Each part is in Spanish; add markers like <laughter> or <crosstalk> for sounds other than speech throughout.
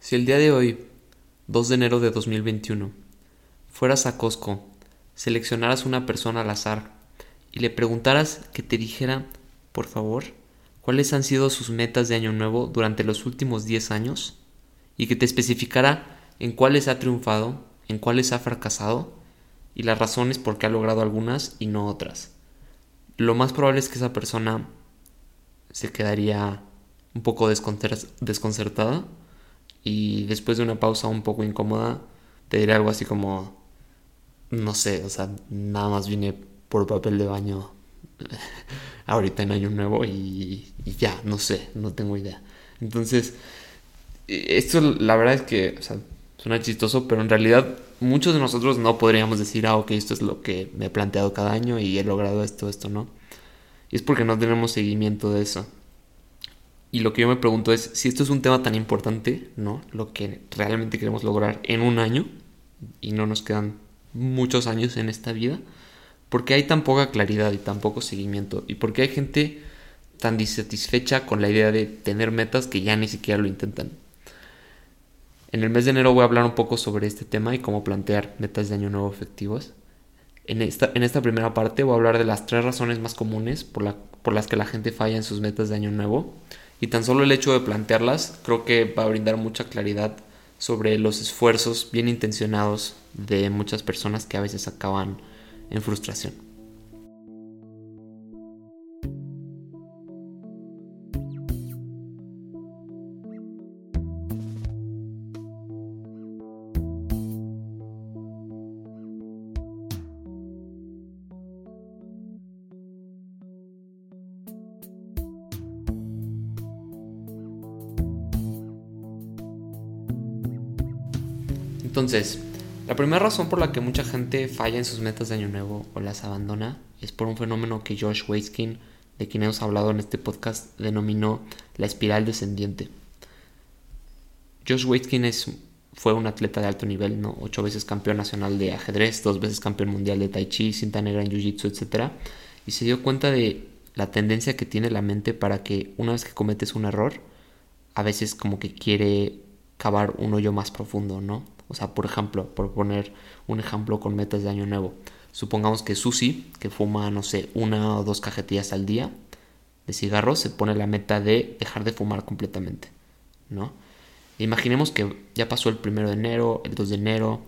Si el día de hoy, 2 de enero de 2021, fueras a Costco, seleccionaras una persona al azar y le preguntaras que te dijera, por favor, cuáles han sido sus metas de año nuevo durante los últimos 10 años y que te especificara en cuáles ha triunfado, en cuáles ha fracasado y las razones por qué ha logrado algunas y no otras. Lo más probable es que esa persona se quedaría un poco desconcertada y después de una pausa un poco incómoda te diré algo así como no sé, o sea, nada más vine por papel de baño <laughs> ahorita en año nuevo y, ya, no sé, no tengo idea. Entonces, esto la verdad es que, o sea, suena chistoso, pero en realidad muchos de nosotros no podríamos decir, ah, ok, esto es lo que me he planteado cada año y he logrado esto, esto, ¿no? Y es porque no tenemos seguimiento de eso. Y lo que yo me pregunto es si esto es un tema tan importante, ¿no? Lo que realmente queremos lograr en un año y no nos quedan muchos años en esta vida, ¿por qué hay tan poca claridad y tan poco seguimiento? ¿Y por qué hay gente tan disatisfecha con la idea de tener metas que ya ni siquiera lo intentan? En el mes de enero voy a hablar un poco sobre este tema y cómo plantear metas de año nuevo efectivos. En esta, en esta primera parte voy a hablar de las tres razones más comunes por, la, por las que la gente falla en sus metas de año nuevo y tan solo el hecho de plantearlas creo que va a brindar mucha claridad sobre los esfuerzos bien intencionados de muchas personas que a veces acaban en frustración. Entonces, la primera razón por la que mucha gente falla en sus metas de año nuevo o las abandona es por un fenómeno que Josh Waitzkin, de quien hemos hablado en este podcast, denominó la espiral descendiente. Josh Waitzkin es, fue un atleta de alto nivel, ¿no? ocho veces campeón nacional de ajedrez, dos veces campeón mundial de tai chi, cinta negra en jiu-jitsu, etc. Y se dio cuenta de la tendencia que tiene la mente para que una vez que cometes un error, a veces como que quiere cavar un hoyo más profundo, ¿no? O sea, por ejemplo, por poner un ejemplo con metas de año nuevo. Supongamos que Susi, que fuma, no sé, una o dos cajetillas al día de cigarros, se pone la meta de dejar de fumar completamente, ¿no? Imaginemos que ya pasó el primero de enero, el 2 de enero,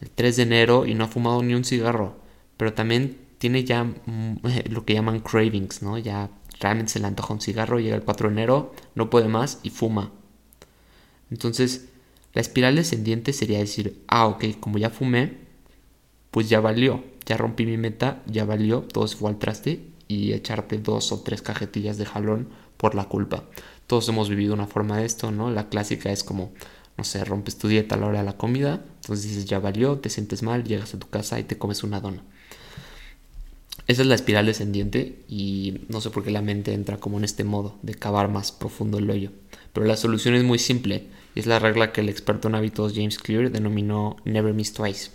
el 3 de enero y no ha fumado ni un cigarro, pero también tiene ya mm, <laughs> lo que llaman cravings, ¿no? Ya realmente se le antoja un cigarro, llega el 4 de enero, no puede más y fuma. Entonces, la espiral descendiente sería decir, ah, ok, como ya fumé, pues ya valió, ya rompí mi meta, ya valió, todo se fue al traste y echarte dos o tres cajetillas de jalón por la culpa. Todos hemos vivido una forma de esto, ¿no? La clásica es como, no sé, rompes tu dieta a la hora de la comida, entonces dices, ya valió, te sientes mal, llegas a tu casa y te comes una dona. Esa es la espiral descendiente y no sé por qué la mente entra como en este modo de cavar más profundo el hoyo. Pero la solución es muy simple es la regla que el experto en hábitos James Clear denominó Never Miss Twice.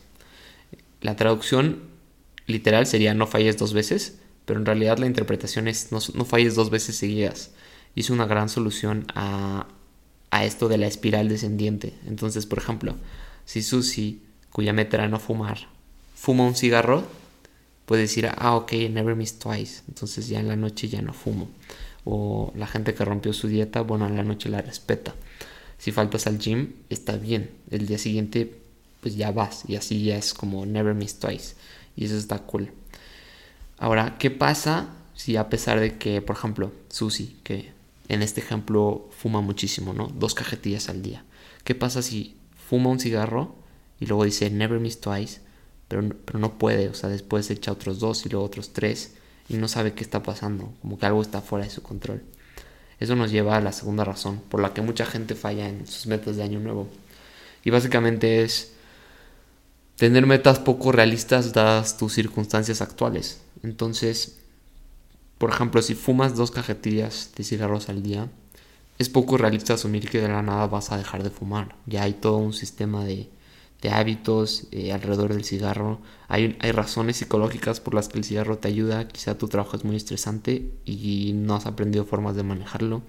La traducción literal sería no falles dos veces, pero en realidad la interpretación es no, falles dos veces seguidas. Hizo una gran solución a, a esto de la espiral descendiente. Entonces, por ejemplo, si Susie, cuya meta era no fumar, fuma un cigarro, puede decir, ah, ok, never miss twice. Entonces ya en la noche ya no fumo. O la gente que rompió su dieta, bueno, en la noche la respeta. Si faltas al gym, está bien. El día siguiente, pues ya vas. Y así ya es como never miss twice. Y eso está cool. Ahora, ¿qué pasa si a pesar de que, por ejemplo, Susi, que en este ejemplo fuma muchísimo, ¿no? Dos cajetillas al día. ¿Qué pasa si fuma un cigarro y luego dice never miss twice, pero, pero no puede, o sea, después echa otros dos y luego otros tres y no sabe qué está pasando, como que algo está fuera de su control. Eso nos lleva a la segunda razón por la que mucha gente falla en sus metas de año nuevo. Y básicamente es tener metas poco realistas dadas tus circunstancias actuales. Entonces, por ejemplo, si fumas dos cajetillas de cigarros al día, es poco realista asumir que de la nada vas a dejar de fumar. Ya hay todo un sistema de de hábitos eh, alrededor del cigarro. Hay, hay razones psicológicas por las que el cigarro te ayuda. Quizá tu trabajo es muy estresante y no has aprendido formas de manejarlo.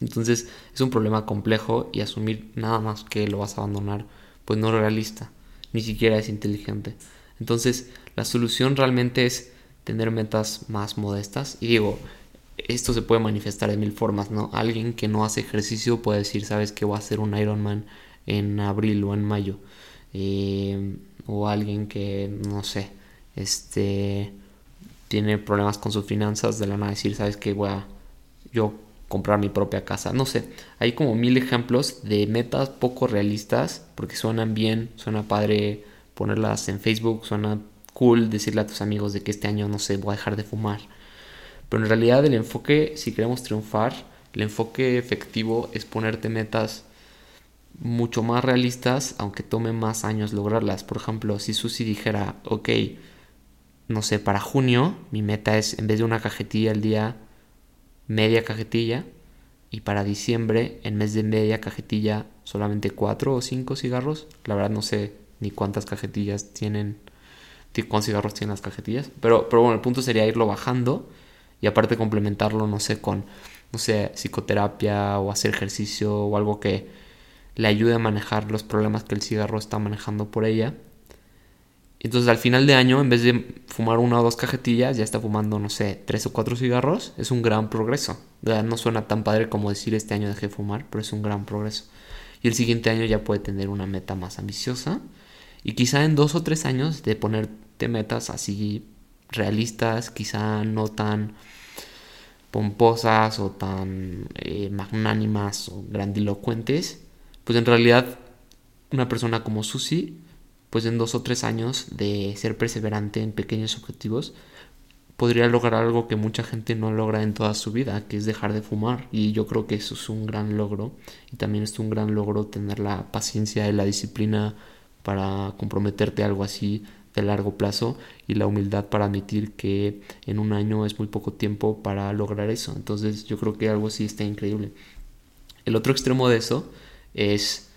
Entonces es un problema complejo y asumir nada más que lo vas a abandonar, pues no es realista, ni siquiera es inteligente. Entonces la solución realmente es tener metas más modestas. Y digo, esto se puede manifestar de mil formas, ¿no? Alguien que no hace ejercicio puede decir, sabes que voy a hacer un Ironman en abril o en mayo. Eh, o alguien que, no sé, este tiene problemas con sus finanzas, de la nada decir, sabes que voy a yo comprar mi propia casa. No sé, hay como mil ejemplos de metas poco realistas, porque suenan bien, suena padre ponerlas en Facebook, suena cool decirle a tus amigos de que este año, no sé, voy a dejar de fumar. Pero en realidad el enfoque, si queremos triunfar, el enfoque efectivo es ponerte metas mucho más realistas, aunque tome más años lograrlas. Por ejemplo, si Susi dijera, ok, no sé, para junio mi meta es, en vez de una cajetilla al día, media cajetilla. Y para diciembre, en vez de media cajetilla, solamente cuatro o cinco cigarros. La verdad no sé ni cuántas cajetillas tienen, cuántos cigarros tienen las cajetillas. Pero, pero bueno, el punto sería irlo bajando y aparte complementarlo, no sé, con, no sé, psicoterapia o hacer ejercicio o algo que le ayude a manejar los problemas que el cigarro está manejando por ella. Entonces al final de año, en vez de fumar una o dos cajetillas, ya está fumando, no sé, tres o cuatro cigarros. Es un gran progreso. No suena tan padre como decir este año dejé de fumar, pero es un gran progreso. Y el siguiente año ya puede tener una meta más ambiciosa. Y quizá en dos o tres años de ponerte metas así realistas, quizá no tan pomposas o tan eh, magnánimas o grandilocuentes, pues en realidad una persona como Susi, pues en dos o tres años de ser perseverante en pequeños objetivos, podría lograr algo que mucha gente no logra en toda su vida, que es dejar de fumar. Y yo creo que eso es un gran logro. Y también es un gran logro tener la paciencia y la disciplina para comprometerte a algo así de largo plazo y la humildad para admitir que en un año es muy poco tiempo para lograr eso. Entonces yo creo que algo así está increíble. El otro extremo de eso es,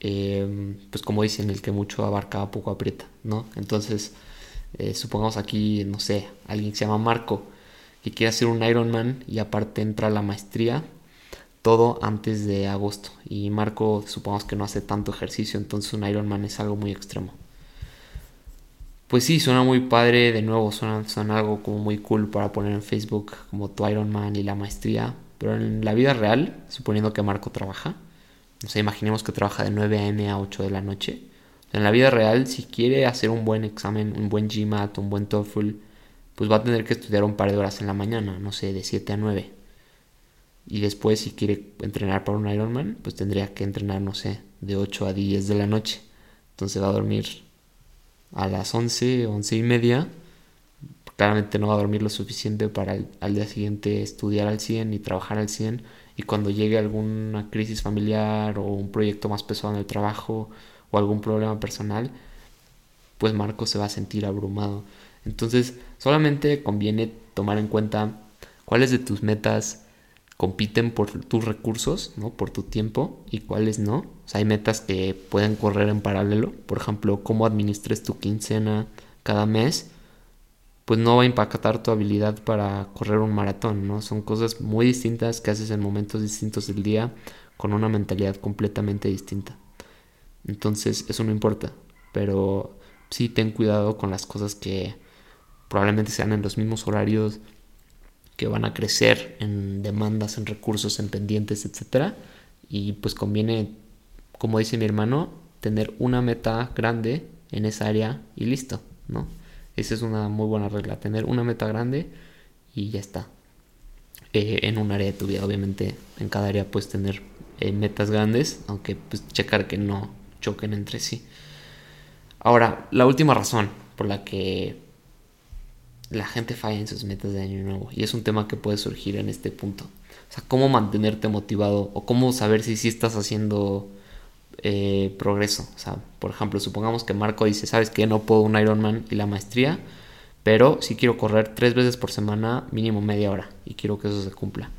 em, pues como dicen, el que mucho abarca, poco aprieta, ¿no? Entonces, eh, supongamos aquí, no sé, alguien que se llama Marco, que quiere hacer un Ironman y aparte entra la maestría, todo antes de agosto. Y Marco, supongamos que no hace tanto ejercicio, entonces un Ironman es algo muy extremo. Pues sí, suena muy padre, de nuevo, suena, suena algo como muy cool para poner en Facebook, como tu Ironman y la maestría. Pero en la vida real, suponiendo que Marco trabaja, no sé, imaginemos que trabaja de 9 a.m. a 8 de la noche. En la vida real, si quiere hacer un buen examen, un buen GMAT, un buen TOEFL, pues va a tener que estudiar un par de horas en la mañana, no sé, de 7 a 9. Y después, si quiere entrenar para un Ironman, pues tendría que entrenar, no sé, de 8 a 10 de la noche. Entonces va a dormir a las 11, 11 y media, claramente no va a dormir lo suficiente para al día siguiente estudiar al 100 y trabajar al 100 y cuando llegue alguna crisis familiar o un proyecto más pesado en el trabajo o algún problema personal, pues Marco se va a sentir abrumado. Entonces solamente conviene tomar en cuenta cuáles de tus metas compiten por tus recursos, ¿no? Por tu tiempo y cuáles no. O sea, hay metas que pueden correr en paralelo. Por ejemplo, cómo administres tu quincena cada mes, pues no va a impactar tu habilidad para correr un maratón, ¿no? Son cosas muy distintas que haces en momentos distintos del día con una mentalidad completamente distinta. Entonces, eso no importa, pero sí ten cuidado con las cosas que probablemente sean en los mismos horarios, que van a crecer en demandas, en recursos, en pendientes, etc. Y pues conviene, como dice mi hermano, tener una meta grande en esa área y listo, ¿no? Esa es una muy buena regla, tener una meta grande y ya está. Eh, en un área de tu vida, obviamente, en cada área puedes tener eh, metas grandes, aunque pues checar que no choquen entre sí. Ahora, la última razón por la que la gente falla en sus metas de año nuevo. Y es un tema que puede surgir en este punto. O sea, cómo mantenerte motivado o cómo saber si sí estás haciendo eh, progreso. O sea, por ejemplo, supongamos que Marco dice, sabes que no puedo un Ironman y la maestría, pero si quiero correr tres veces por semana, mínimo media hora, y quiero que eso se cumpla.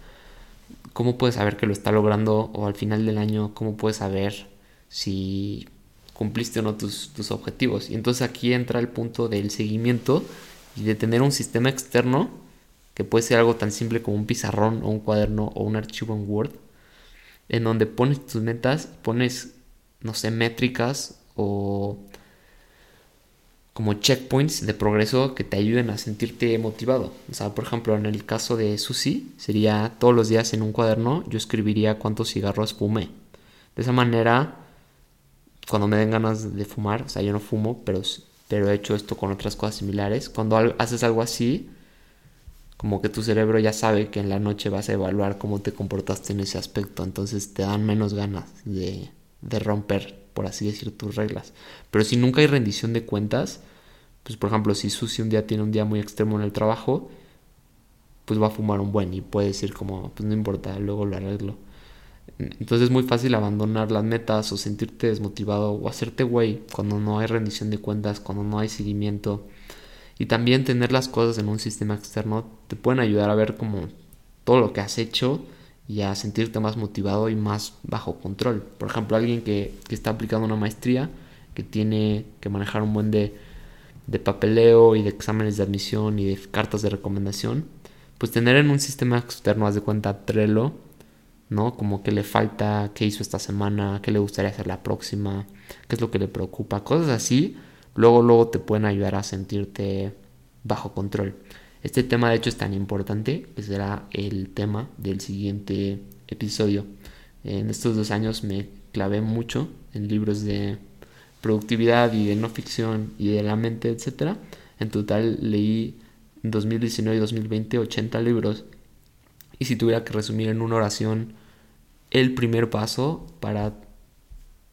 ¿Cómo puedes saber que lo está logrando o al final del año, cómo puedes saber si cumpliste o no tus, tus objetivos? Y entonces aquí entra el punto del seguimiento y de tener un sistema externo que puede ser algo tan simple como un pizarrón o un cuaderno o un archivo en Word en donde pones tus metas, pones, no sé, métricas o como checkpoints de progreso que te ayuden a sentirte motivado. O sea, por ejemplo, en el caso de Susi, sería todos los días en un cuaderno yo escribiría cuántos cigarros fumé. De esa manera, cuando me den ganas de fumar, o sea, yo no fumo, pero, pero he hecho esto con otras cosas similares, cuando haces algo así, como que tu cerebro ya sabe que en la noche vas a evaluar cómo te comportaste en ese aspecto, entonces te dan menos ganas de, de romper por así decir, tus reglas. Pero si nunca hay rendición de cuentas, pues por ejemplo, si Susi un día tiene un día muy extremo en el trabajo, pues va a fumar un buen y puede decir como, pues no importa, luego lo arreglo. Entonces es muy fácil abandonar las metas o sentirte desmotivado o hacerte güey cuando no hay rendición de cuentas, cuando no hay seguimiento. Y también tener las cosas en un sistema externo te pueden ayudar a ver como todo lo que has hecho y a sentirte más motivado y más bajo control. Por ejemplo, alguien que, está aplicando una maestría, que tiene que manejar un buen de, de papeleo y de exámenes de admisión y de cartas de recomendación, pues tener en un sistema externo, haz de cuenta, Trello, ¿no? Como que le falta, qué hizo esta semana, qué le gustaría hacer la próxima, qué es lo que le preocupa, cosas así, luego, luego te pueden ayudar a sentirte bajo control. Este tema de hecho es tan importante que será el tema del siguiente episodio. En estos dos años me clavé mucho en libros de productividad y de no ficción y de la mente, etc. En total leí en 2019 y 2020 80 libros. Y si tuviera que resumir en una oración el primer paso para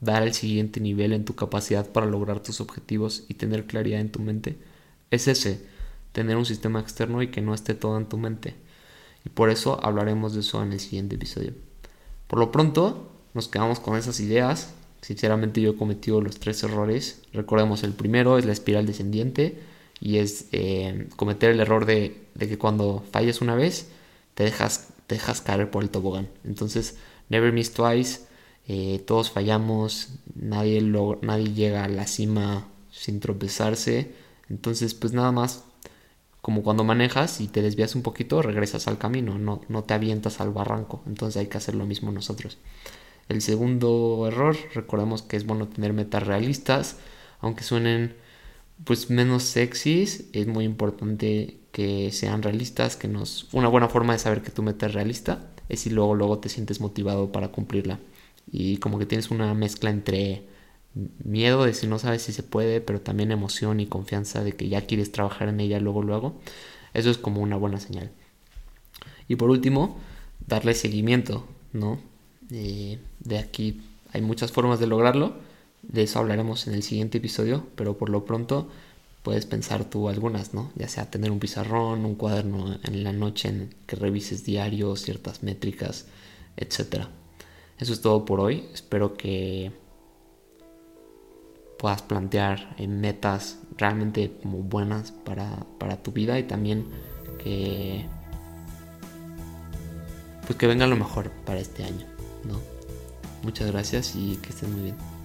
dar el siguiente nivel en tu capacidad para lograr tus objetivos y tener claridad en tu mente, es ese tener un sistema externo y que no esté todo en tu mente. Y por eso hablaremos de eso en el siguiente episodio. Por lo pronto, nos quedamos con esas ideas. Sinceramente yo he cometido los tres errores. Recordemos, el primero es la espiral descendiente y es eh, cometer el error de, que cuando falles una vez, te dejas, dejas caer por el tobogán. Entonces, never miss twice. Eh, todos fallamos, nadie, nadie llega a la cima sin tropezarse. Entonces, pues nada más como cuando manejas y te desvías un poquito, regresas al camino, no, no te avientas al barranco. Entonces hay que hacer lo mismo nosotros. El segundo error, recordemos que es bueno tener metas realistas, aunque suenen pues menos sexys, es muy importante que sean realistas, que nos una buena forma de saber que tu meta es realista es si luego luego te sientes motivado para cumplirla y como que tienes una mezcla entre miedo de si no sabes si se puede, pero también emoción y confianza de que ya quieres trabajar en ella luego, luego. Eso es como una buena señal. Y por último, darle seguimiento, ¿no? Eh, de aquí hay muchas formas de lograrlo. De eso hablaremos en el siguiente episodio, pero por lo pronto puedes pensar tú algunas, ¿no? Ya sea tener un pizarrón, un cuaderno en la noche en que revises diario, ciertas métricas, etc. Eso es todo por hoy. Espero que puedas plantear metas realmente como buenas para, para tu vida y también que pues que venga lo mejor para este año, ¿no? Muchas gracias y que estén muy bien.